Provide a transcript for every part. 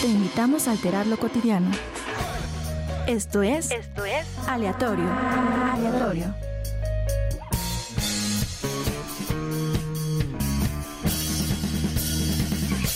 te invitamos a alterar lo cotidiano. Esto es, Esto es aleatorio. Aleatorio.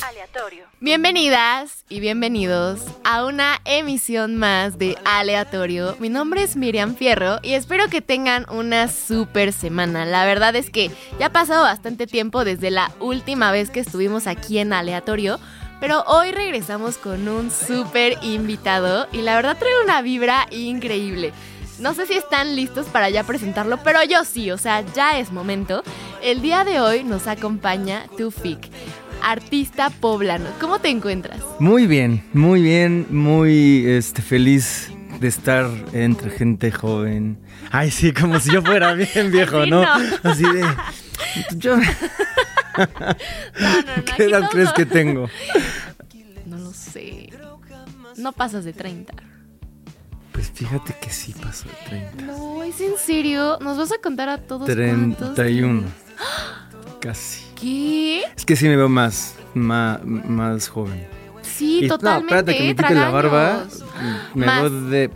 aleatorio. Bienvenidas y bienvenidos a una emisión más de Aleatorio. Mi nombre es Miriam Fierro y espero que tengan una super semana. La verdad es que ya ha pasado bastante tiempo desde la última vez que estuvimos aquí en Aleatorio. Pero hoy regresamos con un súper invitado y la verdad trae una vibra increíble. No sé si están listos para ya presentarlo, pero yo sí, o sea, ya es momento. El día de hoy nos acompaña Tufik, artista poblano. ¿Cómo te encuentras? Muy bien, muy bien, muy este, feliz de estar entre gente joven. Ay, sí, como si yo fuera bien viejo, no. Así de... Yo, No, no, no, ¿Qué edad crees que tengo? No lo sé. No pasas de 30. Pues fíjate que sí pasó de 30. No, es en serio. ¿Nos vas a contar a todos cuántos? 31. Casi. ¿Qué? Es que sí me veo más, más, más joven. Sí, Y- totalmente. No, espérate que me quite la barba. Me Más. veo de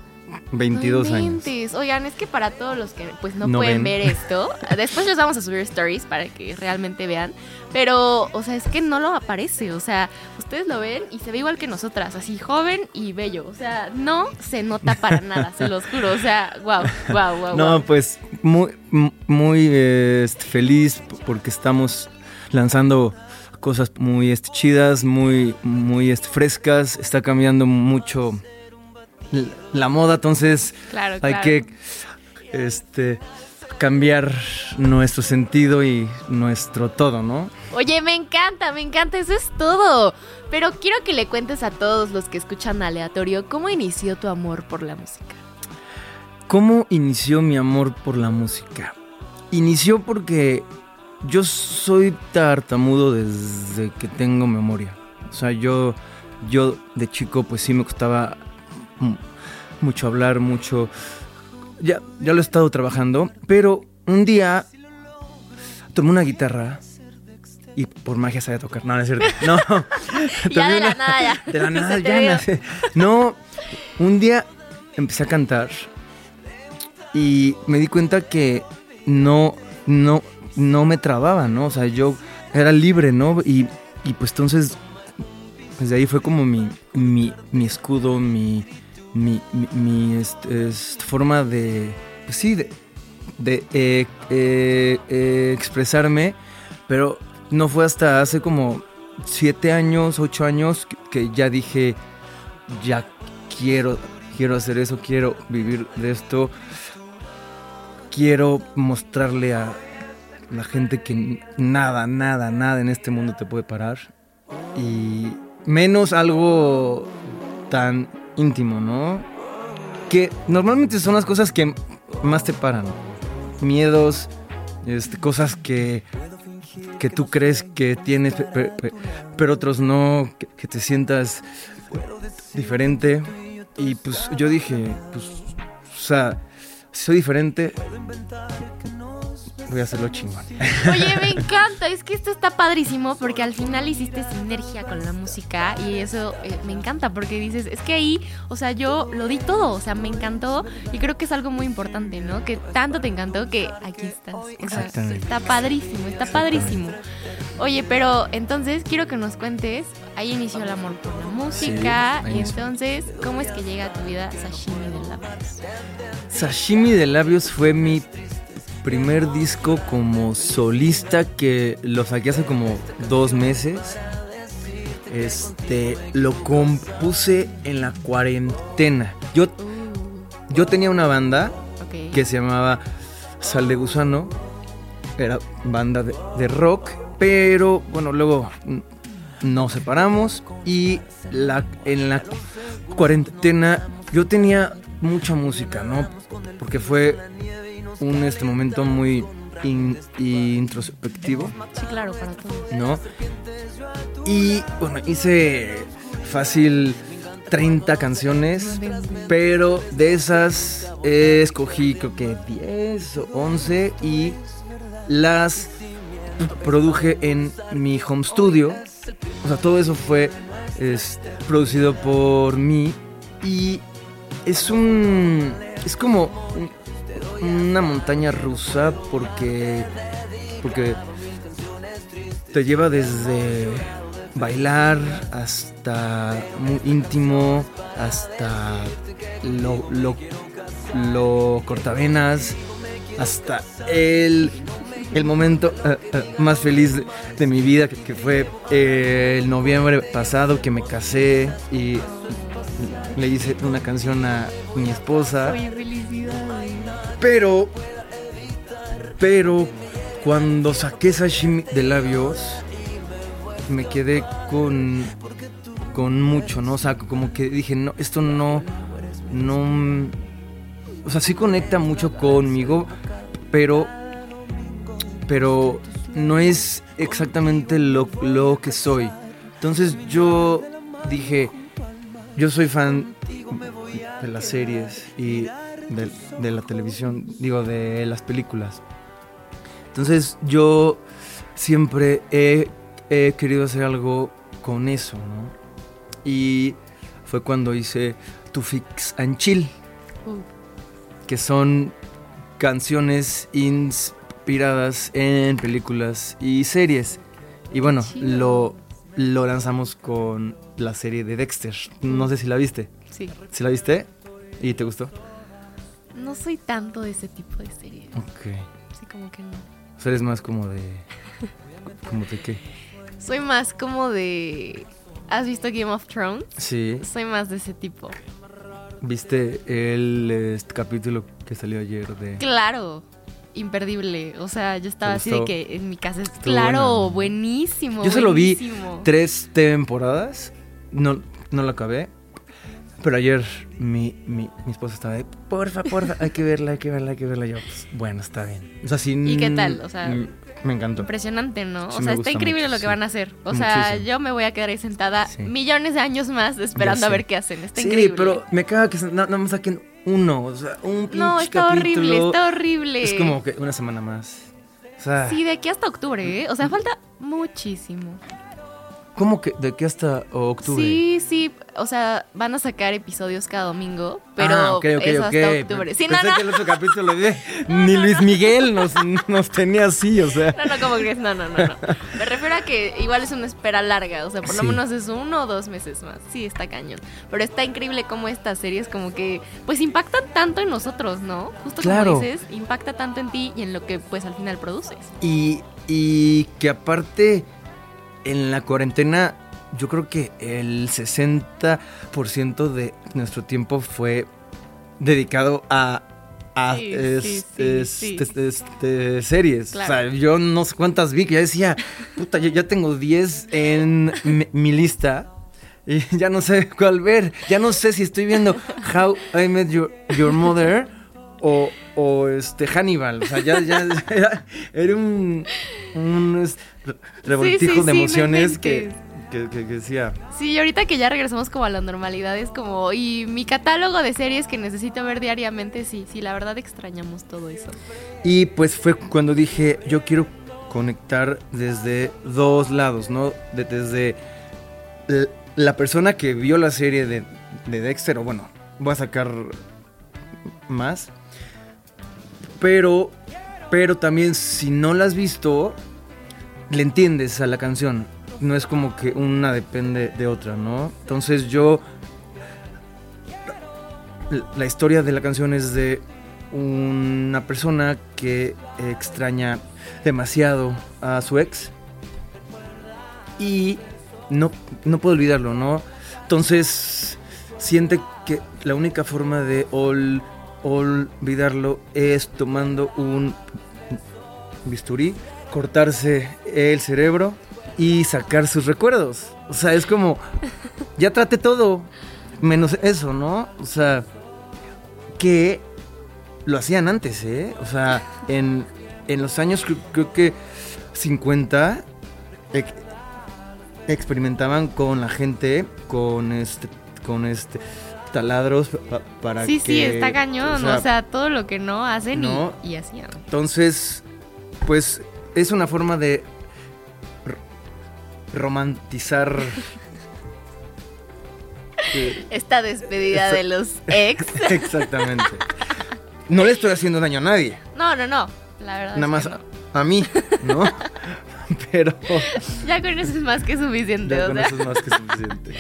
22 No años. Oigan, es que para todos los que pues no, No pueden ven. ver esto, después les vamos a subir stories para que realmente vean. Pero, o sea, es que no lo aparece. O sea, ustedes lo ven y se ve igual que nosotras, así joven y bello. O sea, no se nota para nada, se los juro. O sea, wow, wow, wow. No, pues muy, muy eh, este, feliz porque estamos lanzando cosas muy este, chidas, muy, muy este, frescas. Está cambiando mucho la moda, entonces Claro, hay claro. que este, cambiar nuestro sentido y nuestro todo, ¿no? Oye, me encanta, me encanta, eso es todo. Pero quiero que le cuentes a todos los que escuchan aleatorio cómo inició tu amor por la música. ¿Cómo inició mi amor por la música? Inició porque yo soy tartamudo desde que tengo memoria. O sea, yo, yo de chico pues sí me costaba mu- mucho hablar, mucho... Ya, ya lo he estado trabajando, pero un día tomé una guitarra y por magia sabía tocar. No, no es cierto. No. Ya de la una- nada ya. De la nada ya nace. No, un día empecé a cantar y me di cuenta que no, no, no me trababa, ¿no? O sea, yo era libre, ¿no? Y, y pues entonces, desde ahí fue como mi, mi, mi escudo, mi, mi, mi, forma de, pues sí, de, de eh, eh, eh, expresarme, pero no fue hasta hace como siete años, ocho años que, que ya dije, ya quiero, quiero hacer eso, quiero vivir de esto, quiero mostrarle a la gente que nada, nada, nada en este mundo te puede parar y menos algo tan íntimo, ¿no? Que normalmente son las cosas que más te paran. Miedos, este, cosas que, que tú crees que tienes, pe- pe- pe- pero otros no, que, que te sientas diferente. Y pues yo dije, pues, o sea, soy diferente, voy a hacerlo chingón. Oye, me encanta, es que esto está padrísimo porque al final hiciste sinergia con la música y eso eh, me encanta porque dices, es que ahí, o sea, yo lo di todo, o sea, me encantó y creo que es algo muy importante, ¿no? Que tanto te encantó que aquí estás. O sea, Exactamente. está padrísimo, está padrísimo. Oye, pero entonces quiero que nos cuentes, ahí inició el amor por la música y entonces, ¿cómo es que llega a tu vida Sashimi de la Sashimi de labios fue mi primer disco como solista que lo saqué hace como dos meses. Este, lo compuse en la cuarentena. Yo, yo tenía una banda que se llamaba Sal de Gusano. Era banda de, de rock, pero bueno, luego nos separamos y la, en la cuarentena yo tenía mucha música, ¿no? Porque fue un este momento muy in- introspectivo, Sí, claro, para todos. ¿no? Y bueno, hice fácil 30 canciones, pero de esas eh, escogí creo que 10 o 11 y las produje en mi home studio. O sea, todo eso fue producido por mí y es un es como un- una montaña rusa porque porque te lleva desde bailar hasta muy íntimo hasta lo, lo, cortavenas hasta el, el momento eh, eh, más feliz de, mi vida que, fue eh, el noviembre pasado que me casé y le hice una canción a mi esposa. Pero, pero cuando saqué sashimi de labios, me quedé con, con mucho, ¿no? O sea, como que dije, no, esto no, no, o sea, sí conecta mucho conmigo, pero, pero no es exactamente lo, lo que soy. Entonces yo dije, yo soy fan de las series y de, de la televisión, digo, de las películas. Entonces yo siempre he, he querido hacer algo con eso, ¿no? Y fue cuando hice Tu Fix and Chill, que son canciones inspiradas en películas y series. Y bueno, lo, lo lanzamos con la serie de Dexter. No sé si la viste. sí. ¿Sí la viste? ¿Y te gustó? No soy tanto de ese tipo de series. Ok. Sí, como que no. O sea, eres más como de... ¿Como de qué? Soy más como de. ¿Has visto Game of Thrones? Sí. Soy más de ese tipo. ¿Viste el este, capítulo que salió ayer de... Claro, imperdible. O sea, yo estaba ¿Te así de que en mi casa es. Claro, buena. buenísimo. Yo solo vi tres temporadas, no, no la acabé, pero ayer mi, mi, mi esposa estaba de, porfa, porfa, hay que verla, hay que verla, hay que verla. Yo, pues, bueno, está bien. O sea, sí, ¿Y qué mm, tal? O sea, mm, me encantó. Impresionante, ¿no? Sí, o sea, está increíble mucho, lo que sí. van a hacer. O sea, Muchísimo. yo me voy a quedar ahí sentada Sí. millones de años más esperando a ver qué hacen. Está Sí, increíble. pero me caga que na- nada más saquen uno, o sea, un pinche no, está capítulo. horrible, está horrible. Es como que una semana más. O sea, Sí, de aquí hasta octubre, ¿eh? O sea, falta muchísimo. ¿Cómo que de aquí hasta octubre? Sí, sí. O sea, van a sacar episodios cada domingo, pero Ah, es hasta octubre. Sí, no, Pensé no. que el otro capítulo de ni Luis Miguel nos, nos tenía así, o sea. No, no, como crees, no, no, no, no. Me refiero a que igual es una espera larga, o sea, por lo Sí. menos es uno o dos meses más. Sí, está cañón. Pero está increíble cómo estas series como que, pues impactan tanto en nosotros, ¿no? Justo Claro. como dices, impacta tanto en ti y en lo que pues al final produces. Y, y que aparte, en la cuarentena, yo creo que el 60% de nuestro tiempo fue dedicado a, a Sí, es- sí, sí, es- sí. este- este, series. Claro. O sea, yo no sé cuántas vi, que ya decía, puta, yo ya tengo 10 en mi, mi lista. Y ya no sé cuál ver. Ya no sé si estoy viendo How I Met Your, Your Mother o, o este Hannibal. O sea, ya, ya era, era un, un revoltijo Sí, sí, de no emociones que, que, que- que decía. Sí, y ahorita que ya regresamos como a la normalidad es como, y mi catálogo de series que necesito ver diariamente, sí, sí, la verdad extrañamos todo eso. Y pues fue cuando dije, yo quiero conectar desde dos lados, ¿no? De- desde la persona que vio la serie de, de Dexter, o bueno, voy a sacar más. Pero, pero también si no la has visto, le entiendes a la canción. No es como que una depende de otra, ¿no? Entonces yo... La historia de la canción es de una persona que extraña demasiado a su ex y no, no puede olvidarlo, ¿no? Entonces siente que la única forma de ol- olvidarlo es tomando un bisturí, cortarse el cerebro y sacar sus recuerdos. O sea, es como, ya trate todo, menos eso, ¿no? O sea, que lo hacían antes, ¿eh? O sea, en, en los años creo, que 50 ex- experimentaban con la gente, con este, con este taladros pa- para sí, que... sí, está cañón, o o sea, sea, todo lo que no hacen y, hacían. entonces, pues es una forma de romantizar Esta despedida de los ex. exactamente. No le estoy haciendo daño a nadie, No, no, no. La verdad. nada es más que a, mí, ¿no? Pero Ya con eso es más que suficiente. ya o con sea. eso es más que suficiente.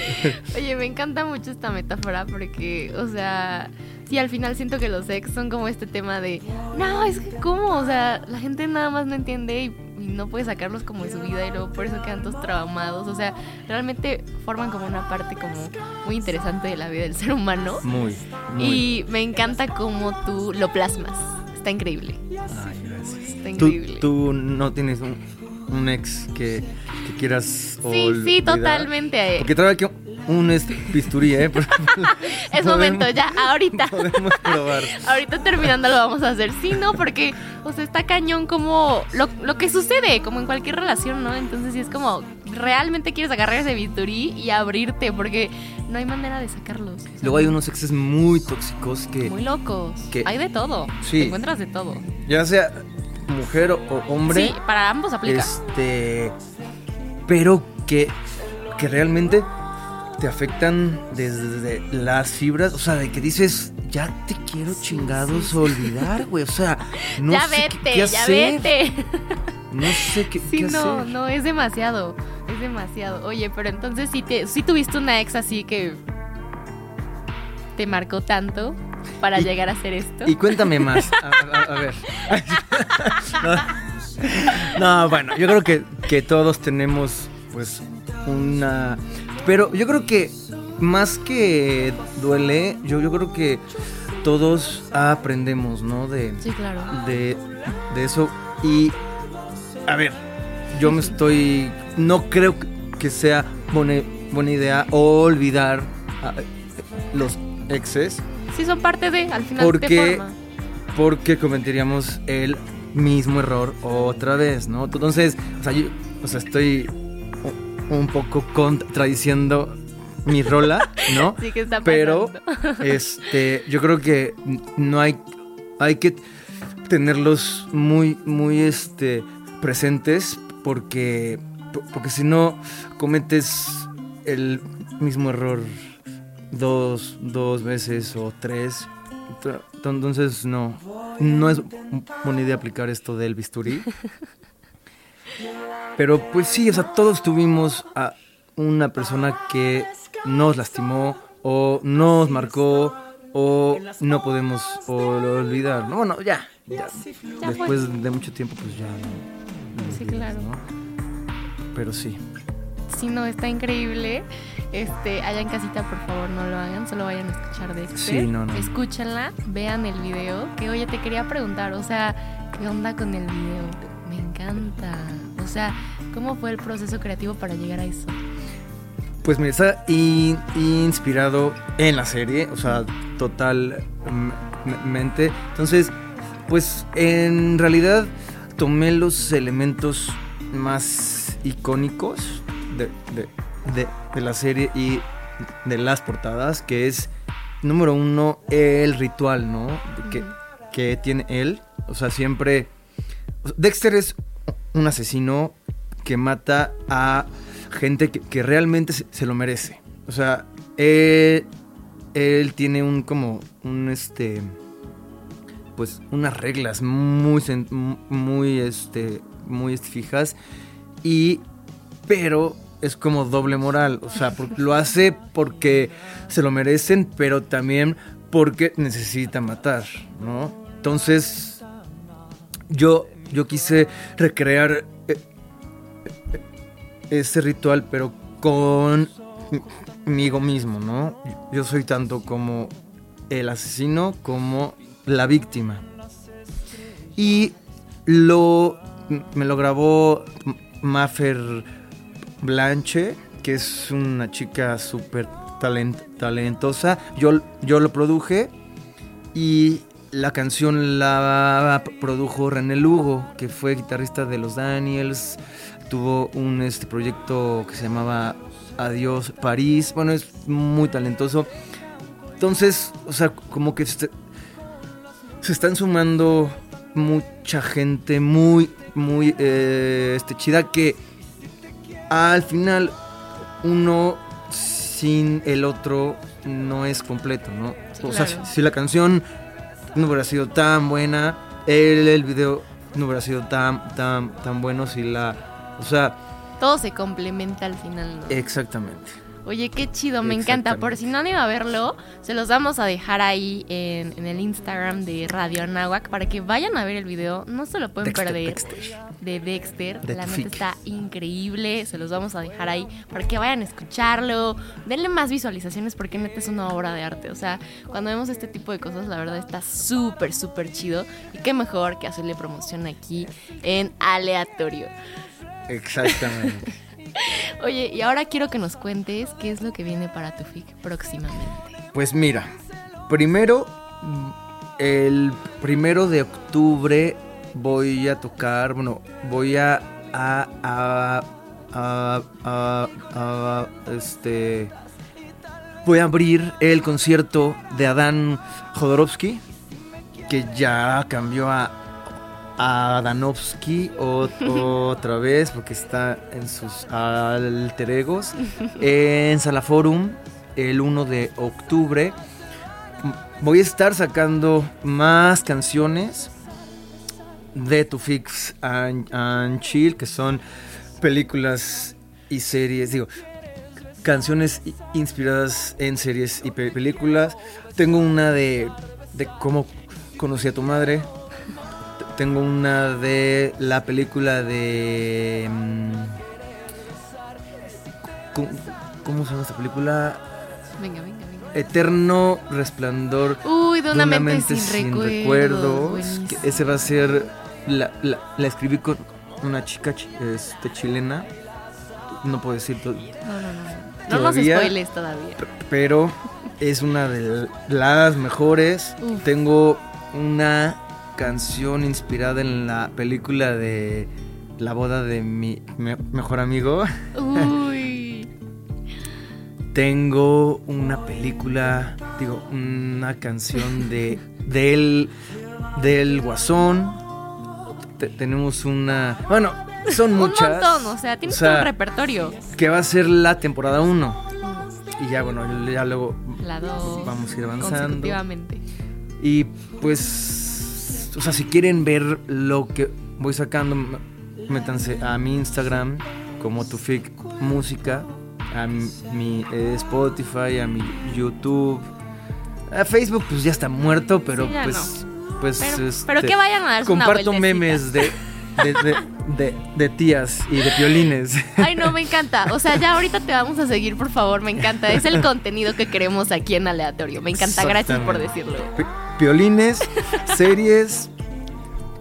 Oye, me encanta mucho esta metáfora porque, o sea, sí, al final siento que los ex son como este tema de, no, es que cómo, o sea, la gente nada más no entiende y, no puede sacarlos como de su vida y luego por eso quedan todos traumados, o sea, realmente forman como una parte como muy interesante de la vida del ser humano Muy, muy. y me encanta cómo tú lo plasmas, está increíble, Ay, gracias. está ¿Tú, increíble. tú no tienes un, un ex que, que quieras Sí, olvidar? sí, totalmente. Porque trae aquí un este, bisturí, ¿eh? Es momento, ya, ahorita. Podemos probar. Ahorita terminando lo vamos a hacer. Sí, no, porque, o sea, está cañón como lo, lo que sucede, como en cualquier relación, ¿no? Entonces sí es como, realmente quieres agarrar ese bisturí y abrirte, porque no hay manera de sacarlos. Luego hay unos exes muy tóxicos que, Muy locos. que- Hay de todo. Sí. Te encuentras de todo. ya sea mujer o hombre, Sí, para ambos aplica. este, pero que, que realmente te afectan desde las fibras, o sea, de que dices, ya te quiero chingados olvidar, güey, o sea, no ya sé qué- vete, qué ya hacer, vete. no sé qué, Sí, qué no, hacer. no, es demasiado. Es demasiado. Oye, pero entonces sí, te, sí tuviste una ex así que te marcó tanto para Y- llegar a hacer esto. Y cuéntame más. A, a- a ver. No, no, bueno, yo creo que, que todos tenemos pues una... Pero yo creo que más que duele, yo, yo creo que todos aprendemos, ¿no? De, Sí, claro. de, de eso. Y, a ver, yo me estoy... No creo que sea buena, buena idea olvidar a los exes. Sí, son parte de, al final ¿Por te forma. porque cometeríamos el mismo error otra vez, ¿no? Entonces, o sea, yo, o sea, estoy un poco contradiciendo mi rola, ¿no? Sí que está Pero, pasando. este, yo creo que no hay, hay que tenerlos muy, muy, este, presentes porque, porque si no cometes el mismo error dos, dos veces o tres, Ent- entonces no, no es buena idea aplicar esto del bisturí. Pero pues sí, o sea, todos tuvimos a una persona que nos lastimó o nos marcó o no podemos olvidar. No, bueno, ya, ya. Ya Después de mucho tiempo, pues ya no. no Sí, olvidas, claro. ¿no? Pero sí. Sí, no, está increíble. Este, allá en casita, por favor, no lo hagan, solo vayan a escuchar de Dexter. Sí, no, no. Escúchenla, vean el video. Que oye, te quería preguntar, o sea, ¿qué onda con el video? Me encanta. O sea, ¿cómo fue el proceso creativo para llegar a eso? Pues me está in- inspirado en la serie, o sea, totalmente. Entonces, pues en realidad tomé los elementos más icónicos de, de- de- de la serie y de las portadas, que es, número uno, el ritual, ¿no? Que, que tiene él. O sea, siempre... Dexter es un asesino que mata a gente que, que realmente se, lo merece. O sea, él, él tiene un como un este pues unas reglas muy muy este muy fijas y pero es como doble moral, o sea, lo hace porque se lo merecen, pero también porque necesita matar, ¿no? Entonces yo yo quise recrear eh, ese ritual, pero conmigo mismo, ¿no? Yo soy tanto como el asesino como la víctima. Y lo me lo grabó Maffer Blanche, que es una chica súper talent- talentosa. Yo, yo lo produje y la canción la produjo René Lugo, que fue guitarrista de los Daniels. Tuvo un este proyecto que se llamaba Adiós París. Bueno, es muy talentoso. Entonces, o sea, como que se, se están sumando mucha gente muy, muy eh, este, chida que al final uno sin el otro no es completo, ¿no? O sea, si la canción no hubiera sido tan buena, el, el video no hubiera sido tan, tan, tan bueno si la... O sea, Todo se complementa al final, ¿no? exactamente. Oye, qué chido, me encanta. Por si no han ido a verlo, se los vamos a dejar ahí en, en el Instagram de Radio Anáhuac para que vayan a ver el video. No se lo pueden Dexter, perder. Dexter. De Dexter. De la neta está increíble. Se los vamos a dejar ahí para que vayan a escucharlo. Denle más visualizaciones porque neta es una obra de arte. O sea, cuando vemos este tipo de cosas, la verdad está súper, súper chido. Y qué mejor que hacerle promoción aquí en aleatorio. Exactamente. Oye, y ahora quiero que nos cuentes qué es lo que viene para tu FIC próximamente. Pues mira, primero, el primero de octubre voy a tocar, bueno, voy a, a, a- a- este, voy a abrir el concierto de Adán Jodorowsky, que ya cambió a, a ot- otra vez, porque está en sus alter egos, en Sala Forum, el 1 de octubre. Voy a estar sacando más canciones de Tu Fix and, and Chill, que son películas y series, digo, canciones inspiradas en series y pe- películas. Tengo una de, de cómo conocí a tu madre. Tengo una de la película de... mm, ¿Cómo, cómo se llama esta película? Venga, venga, venga. Eterno Resplandor Uy, de una, de mente, sin, recuerdos. recuerdos, Buenísimo. que ese va a ser. La, la- la escribí con una chica chi- este, chilena. No puedo decir todo. No, no, no. No nos spoiles todavía. Pero es una de las mejores. Uf. Tengo una canción inspirada en la película de La boda de mi me- mejor amigo. Uy. Tengo una película, digo, una canción de del del Guasón. Te- tenemos una, bueno, son muchas. Un montón, o sea, tienes O sea, todo un repertorio. que va a ser la temporada 1. Y ya bueno, ya luego La dos. vamos a ir avanzando. Y pues, o sea, si quieren ver lo que voy sacando, métanse a mi Instagram como Tufik Música, a mi, eh, Spotify, a mi YouTube. A Facebook pues ya está muerto, pero Sí, pues, pues Pero, este, pero que vayan a darse comparto memes de, de, de, de- de tías y de violines. Ay, no, me encanta. O sea, ya ahorita te vamos a seguir, por favor. Me encanta. Es el contenido que queremos aquí en Aleatorio. Me encanta. Gracias por decirlo. Pi- Violines, series,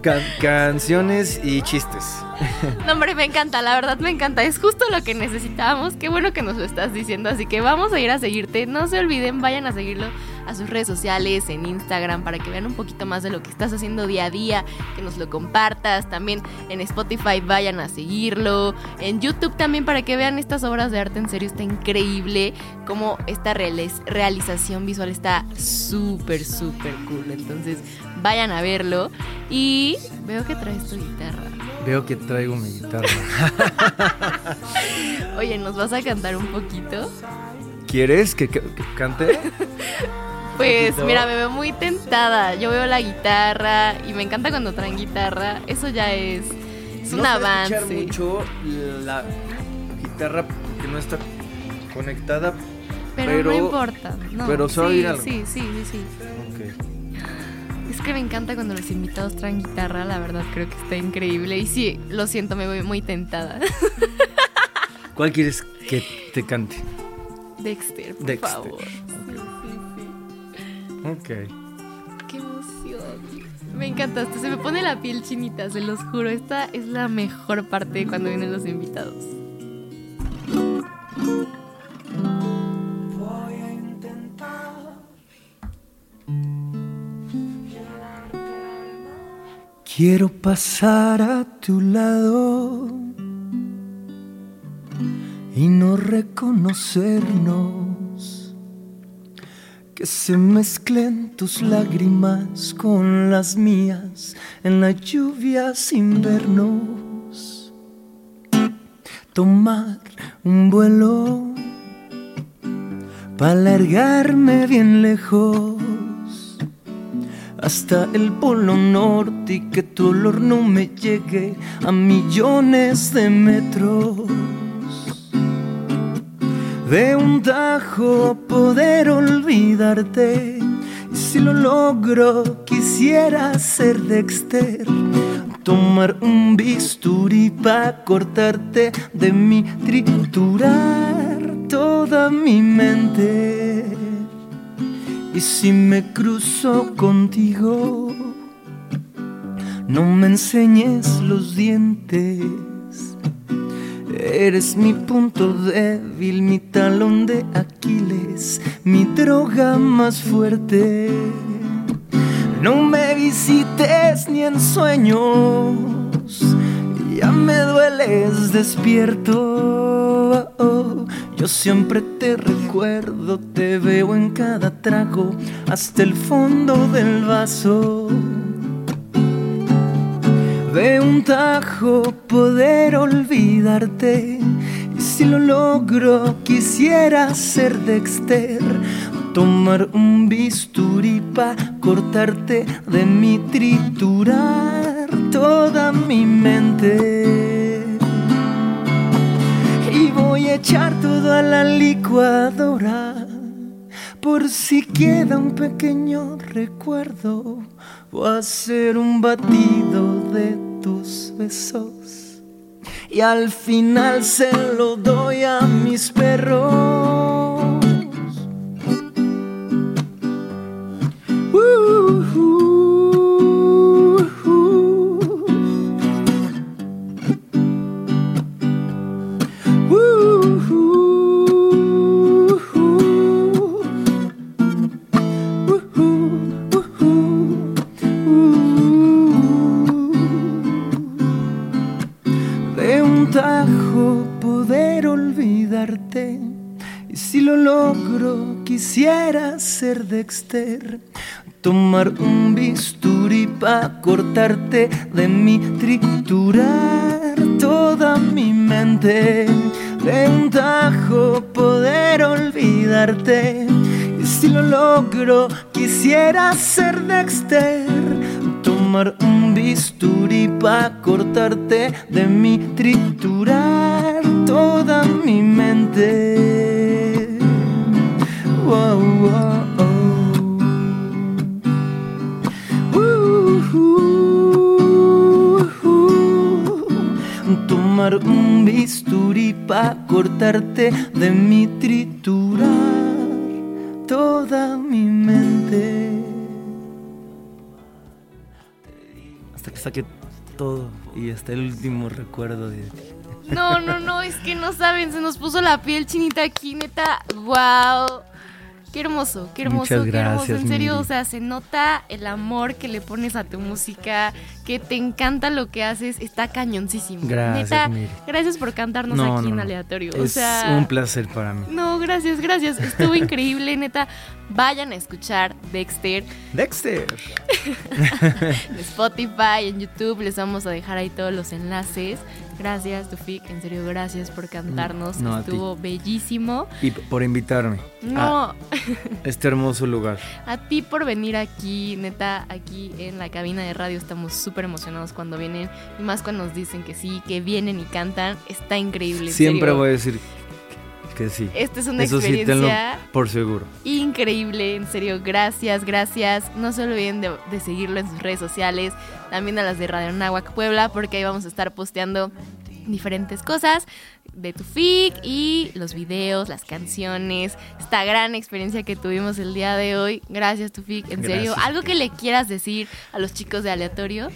ca- canciones y chistes. No, hombre, me encanta, la verdad me encanta. Es justo lo que necesitábamos. Qué bueno que nos lo estás diciendo. Así que vamos a ir a seguirte. No se olviden, vayan a seguirlo a sus redes sociales, en Instagram, para que vean un poquito más de lo que estás haciendo día a día, que nos lo compartas. También en Spotify vayan a seguirlo. En YouTube también para que vean estas obras de arte. En serio, está increíble. Como esta realiz- realización visual está súper, súper cool. Entonces, vayan a verlo. Y veo que traes tu guitarra. Veo que traigo mi guitarra. Oye, ¿nos vas a cantar un poquito? ¿Quieres que, que- que cante? Pues ¿Poquito? mira, me veo muy tentada. Yo veo la guitarra y me encanta cuando traen guitarra. Eso ya es, es un no a avance. escuchar mucho la guitarra porque no está conectada. pero, pero- no importa. No, pero a sí, algo. Sí, sí, sí. Es que me encanta cuando los invitados traen guitarra. La verdad creo que está increíble. Y sí, lo siento, me voy muy tentada. ¿Cuál quieres que te cante? Dexter, por Dexter. favor. Ok. Qué emoción. Me encanta, hasta se me pone la piel chinita, se los juro. Esta es la mejor parte cuando vienen los invitados. Quiero pasar a tu lado y no reconocernos. Que se mezclen tus lágrimas con las mías en la lluvia sin vernos. Tomar un vuelo para largarme bien lejos hasta el polo norte y que tu olor no me llegue a millones de metros. De un tajo poder olvidarte. Y si lo logro, quisiera ser Dexter. Tomar un bisturí para cortarte de mi triturar toda mi mente. Y si me cruzo contigo, no me enseñes los dientes. Eres mi punto débil, mi talón de Aquiles, mi droga más fuerte. No me visites ni en sueños, ya me dueles despierto. Yo siempre te recuerdo, te veo en cada trago, hasta el fondo del vaso. De un tajo poder olvidarte. Y si lo logro, quisiera ser Dexter. Tomar un bisturí pa' cortarte de mi triturar toda mi mente. Y voy a echar todo a la licuadora. Por si queda un pequeño recuerdo, voy a hacer un batido de tus besos. Y al final se lo doy a mis perros. Dexter. Tomar un bisturí pa' cortarte de mi triturar toda mi mente. De un tajo poder olvidarte. Y si lo logro, quisiera ser Dexter. Tomar un bisturí pa' cortarte de mi triturar toda mi mente. Wow, wow, Tomar un bisturí pa' cortarte de mi triturar toda mi mente. Hasta que saque todo y hasta el último recuerdo de ti. No, no, no, es que no saben, se nos puso la piel chinita aquí, neta. Wow. Qué hermoso, qué hermoso, Muchas qué hermoso. En serio, Miri. o sea, se nota el amor que le pones a tu música, que te encanta lo que haces, está cañoncísimo. Gracias, Neta, Miri. gracias por cantarnos No, aquí no, en aleatorio. o Es sea, un placer para mí. No, gracias, gracias. Estuvo increíble, neta. Vayan a escuchar Dexter Dexter. en Spotify, en YouTube. Les vamos a dejar ahí todos los enlaces. Gracias, Tufik. En serio, gracias por cantarnos. No. Estuvo bellísimo. Y por invitarme No, a este hermoso lugar. a ti por venir aquí, neta, aquí en la cabina de radio. Estamos súper emocionados cuando vienen. Y más cuando nos dicen que sí, que vienen y cantan. Está increíble. Siempre serio. voy a decir que sí. Esta es una Eso sí, experiencia por seguro. increíble, en serio, gracias, gracias. No se olviden de, de seguirlo en sus redes sociales, también a las de Radio Nahuac Puebla, porque ahí vamos a estar posteando diferentes cosas de tu fic y los videos, las canciones, esta gran experiencia que tuvimos el día de hoy. Gracias, tu fic, en serio. ¿Algo que le quieras decir a los chicos de Aleatorio?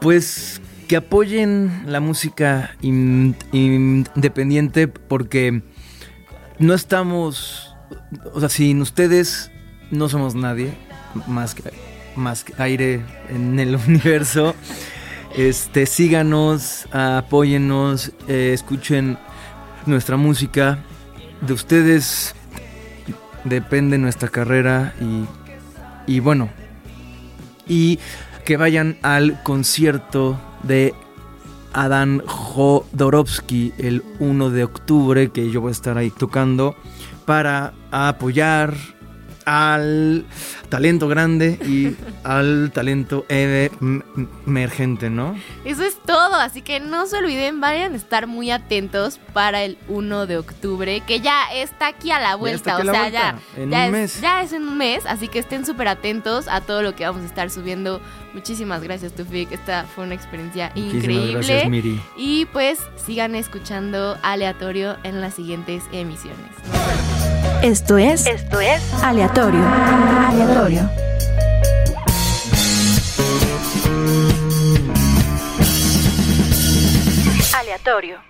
Pues que apoyen la música in- independiente porque no estamos, o sea, sin ustedes no somos nadie más que, más que aire en el universo. Este, síganos, apóyennos, eh, escuchen nuestra música. De ustedes depende nuestra carrera y, y bueno, y que vayan al concierto de Adán Jodorowsky el 1 de octubre, que yo voy a estar ahí tocando para apoyar al talento grande y al talento emergente, ¿no? Eso es todo, así que no se olviden, vayan a estar muy atentos para el 1 de octubre, que ya está aquí a la vuelta, o sea, ya, ya, es, ya es en un mes, así que estén súper atentos a todo lo que vamos a estar subiendo. Muchísimas gracias, Tufik, esta fue una experiencia increíble. Gracias, Miri. Y pues sigan escuchando aleatorio en las siguientes emisiones. Esto es, esto es aleatorio. Aleatorio. Aleatorio.